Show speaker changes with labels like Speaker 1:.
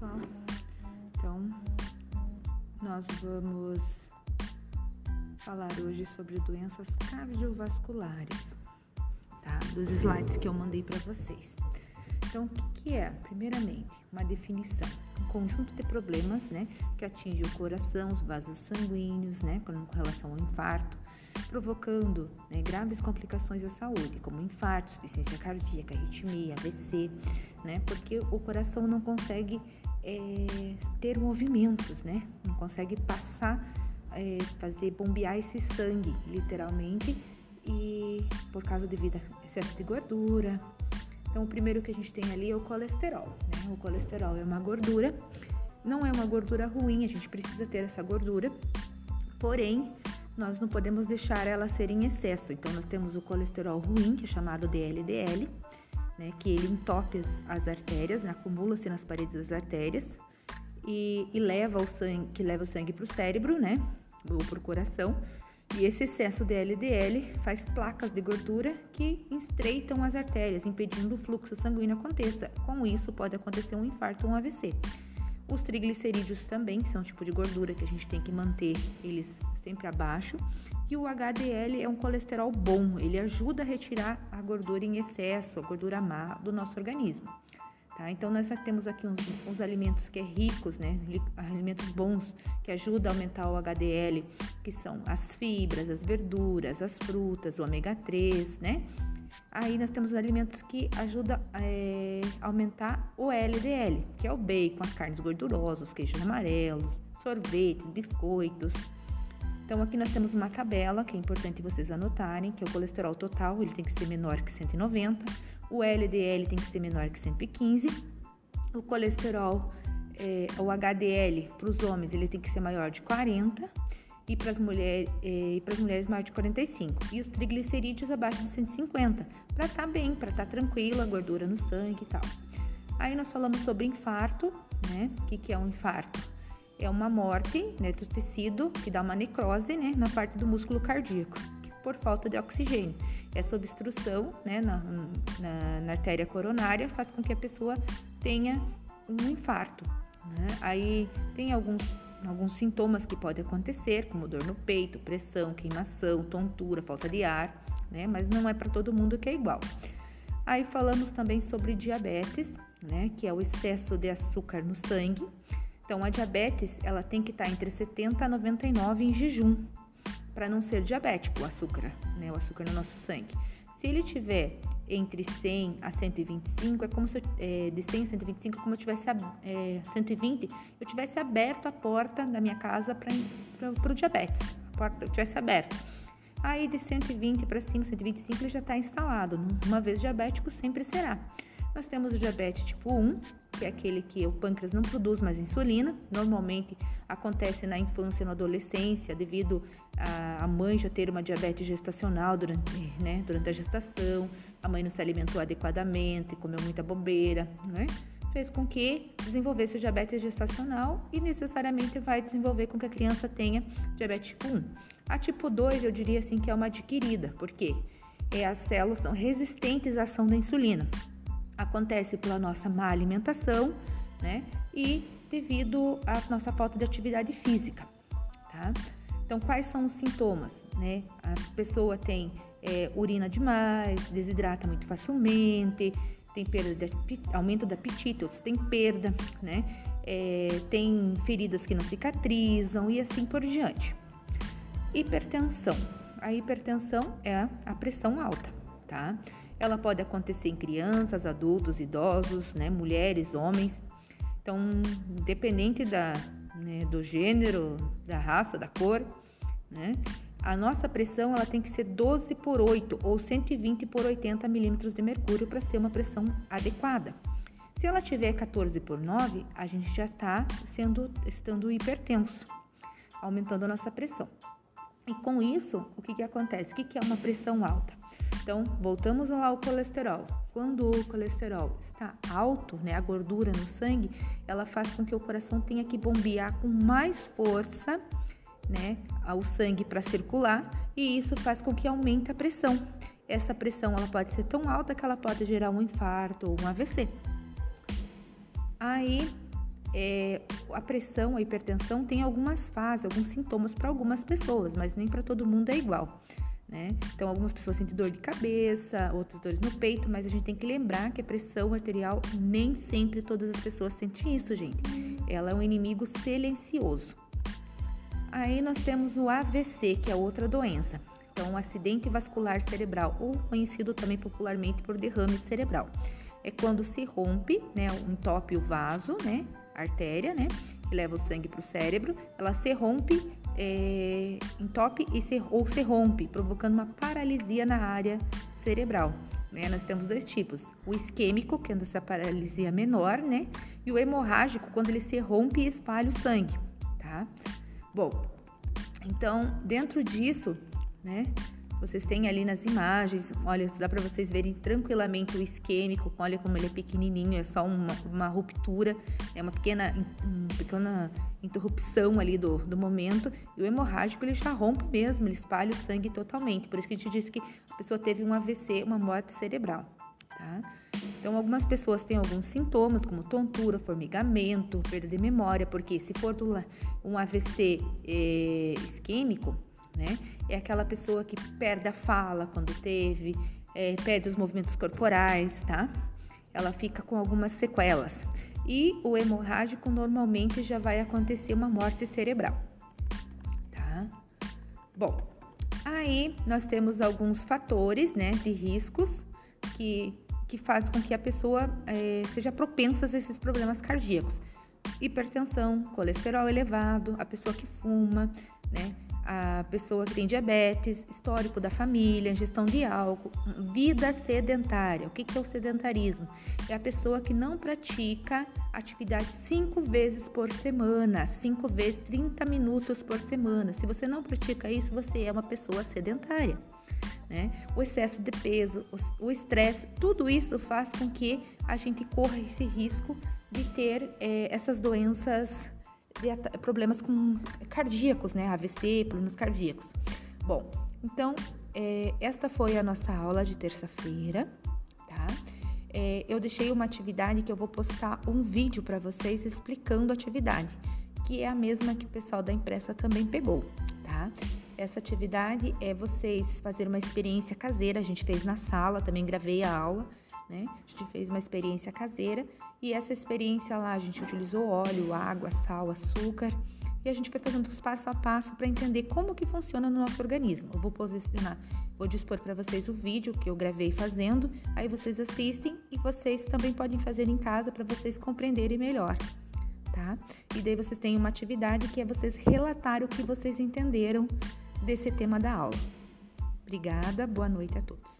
Speaker 1: pessoal. Então, nós vamos falar hoje sobre doenças cardiovasculares, tá? Dos slides que eu mandei para vocês. Então, o que, que é? Primeiramente, uma definição. Um conjunto de problemas, né, que atinge o coração, os vasos sanguíneos, né, com relação ao infarto, provocando né, graves complicações à saúde, como infarto, insuficiência cardíaca, arritmia, AVC, né, porque o coração não consegue é, ter movimentos, né, não consegue passar, é, fazer bombear esse sangue, literalmente, e por causa devido a excesso de gordura. Então, o primeiro que a gente tem ali é o colesterol. Né? O colesterol é uma gordura, não é uma gordura ruim, a gente precisa ter essa gordura, porém, nós não podemos deixar ela ser em excesso. Então, nós temos o colesterol ruim, que é chamado de LDL, né, que ele entope as artérias, né, acumula-se nas paredes das artérias e, e, leva o sangue, que leva o sangue para o cérebro, né, ou para o coração. E esse excesso de LDL faz placas de gordura que estreitam as artérias, impedindo o fluxo sanguíneo aconteça. Com isso, pode acontecer um infarto ou um AVC. Os triglicerídeos também são um tipo de gordura que a gente tem que manter eles sempre abaixo. E o HDL é um colesterol bom, ele ajuda a retirar a gordura em excesso, a gordura má do nosso organismo. Tá? Então, nós temos aqui uns, uns, alimentos que é ricos, né? alimentos bons que ajudam a aumentar o HDL, que são as fibras, as verduras, as frutas, o ômega 3, né? Aí nós temos alimentos que ajudam é, a aumentar o LDL, que é o bacon, as carnes gordurosas, queijos amarelos, sorvetes, biscoitos, então aqui nós temos uma tabela que é importante vocês anotarem, que é o colesterol total, ele tem que ser menor que 190, o LDL tem que ser menor que 115, o colesterol, é, o HDL para os homens ele tem que ser maior de 40 e para as mulheres, é, mulheres maior de 45 e os triglicerídeos abaixo de 150 para estar tá bem, para estar tá tranquila, gordura no sangue e tal. Aí nós falamos sobre infarto, né? O que, que é um infarto? É uma morte né, do tecido que dá uma necrose né, na parte do músculo cardíaco, por falta de oxigênio. Essa obstrução né, na, na, na artéria coronária faz com que a pessoa tenha um infarto. Né? Aí tem alguns, alguns sintomas que podem acontecer, como dor no peito, pressão, queimação, tontura, falta de ar, né? mas não é para todo mundo que é igual. Aí falamos também sobre diabetes, né, que é o excesso de açúcar no sangue então, a diabetes, ela tem que estar tá entre 70 a 99 em jejum, para não ser diabético o açúcar, né, o açúcar no nosso sangue. Se ele tiver entre 100 a 125, é como se eu, é, de 100 a 125, como eu tivesse é, 120, eu tivesse aberto a porta da minha casa para o diabetes, a porta tivesse aberta. Aí de 120 para cima, 125 ele já está instalado. Uma vez diabético, sempre será. Nós temos o diabetes tipo 1, que é aquele que o pâncreas não produz mais insulina. Normalmente acontece na infância e na adolescência, devido a, mãe já ter uma diabetes gestacional durante, né, durante a gestação, a mãe não se alimentou adequadamente, comeu muita bobeira, né? Fez com que desenvolvesse o diabetes gestacional e necessariamente vai desenvolver com que a criança tenha diabetes tipo 1. A tipo 2 eu diria assim que é uma adquirida, porque é, as células são resistentes à ação da insulina acontece pela nossa má alimentação, né? E devido à nossa falta de atividade física, tá? Então, quais são os sintomas, né? A pessoa tem é, urina demais, desidrata muito facilmente, tem perda de aumento do apetite, outros têm perda, né? É, tem feridas que não cicatrizam e assim por diante. Hipertensão. A hipertensão é a pressão alta, tá? Ela pode acontecer em crianças, adultos, idosos, né, mulheres, homens. Então, independente da, né, do gênero, da raça, da cor, né, a nossa pressão ela tem que ser 12 por 8 ou 120 por 80 milímetros de mercúrio para ser uma pressão adequada. Se ela tiver 14 por 9, a gente já está sendo estando hipertenso, aumentando a nossa pressão. E com isso, o que, que acontece? O que, que é uma pressão alta? Então, voltamos lá ao colesterol. Quando o colesterol está alto, né, a gordura no sangue, ela faz com que o coração tenha que bombear com mais força, né, o sangue para circular, e isso faz com que aumente a pressão. Essa pressão ela pode ser tão alta que ela pode gerar um infarto ou um AVC. Aí é, a pressão, a hipertensão tem algumas fases, alguns sintomas para algumas pessoas, mas nem para todo mundo é igual. Né? Então, algumas pessoas sentem dor de cabeça, outras dores no peito, mas a gente tem que lembrar que a pressão arterial nem sempre todas as pessoas sentem isso, gente. Ela é um inimigo silencioso. Aí nós temos o AVC, que é outra doença. Então, um acidente vascular cerebral, ou conhecido também popularmente por derrame cerebral. É quando se rompe, né, entope o vaso, né, artéria, né, que leva o sangue para o cérebro, ela se rompe, é, entope e se, ou se rompe, provocando uma paralisia na área cerebral. Né? Nós temos dois tipos: o isquêmico, que é essa paralisia menor, né, e o hemorrágico, quando ele se rompe e espalha o sangue, tá? Bom, então dentro disso, né? Vocês têm ali nas imagens, olha, dá para vocês verem tranquilamente o isquêmico, olha como ele é pequenininho, é só uma, uma ruptura, é uma pequena, uma pequena interrupção ali do, do momento. E o hemorrágico, ele já rompe mesmo, ele espalha o sangue totalmente. Por isso que a gente disse que a pessoa teve um AVC, uma morte cerebral, tá? Então, algumas pessoas têm alguns sintomas, como tontura, formigamento, perda de memória, porque se for um AVC é, isquêmico, né? É aquela pessoa que perde a fala quando teve, é, perde os movimentos corporais, tá? Ela fica com algumas sequelas. E o hemorrágico normalmente já vai acontecer uma morte cerebral, tá? Bom, aí nós temos alguns fatores, né, de riscos que, que fazem com que a pessoa é, seja propensa a esses problemas cardíacos. Hipertensão, colesterol elevado, a pessoa que fuma, né? A pessoa que tem diabetes, histórico da família, ingestão de álcool, vida sedentária. O que é o sedentarismo? É a pessoa que não pratica atividade cinco vezes por semana, cinco vezes 30 minutos por semana. Se você não pratica isso, você é uma pessoa sedentária. Né? O excesso de peso, o estresse, tudo isso faz com que a gente corra esse risco de ter é, essas doenças problemas com cardíacos, né? AVC, problemas cardíacos. Bom, então é, esta foi a nossa aula de terça-feira, tá? É, eu deixei uma atividade que eu vou postar um vídeo para vocês explicando a atividade, que é a mesma que o pessoal da impressa também pegou, tá? Essa atividade é vocês fazer uma experiência caseira. A gente fez na sala, também gravei a aula, né? A gente fez uma experiência caseira e essa experiência lá a gente utilizou óleo, água, sal, açúcar e a gente foi fazendo os passo a passo para entender como que funciona no nosso organismo. Eu vou posicionar, vou dispor para vocês o vídeo que eu gravei fazendo, aí vocês assistem e vocês também podem fazer em casa para vocês compreenderem melhor. Tá? E daí vocês têm uma atividade que é vocês relatar o que vocês entenderam desse tema da aula. Obrigada, boa noite a todos.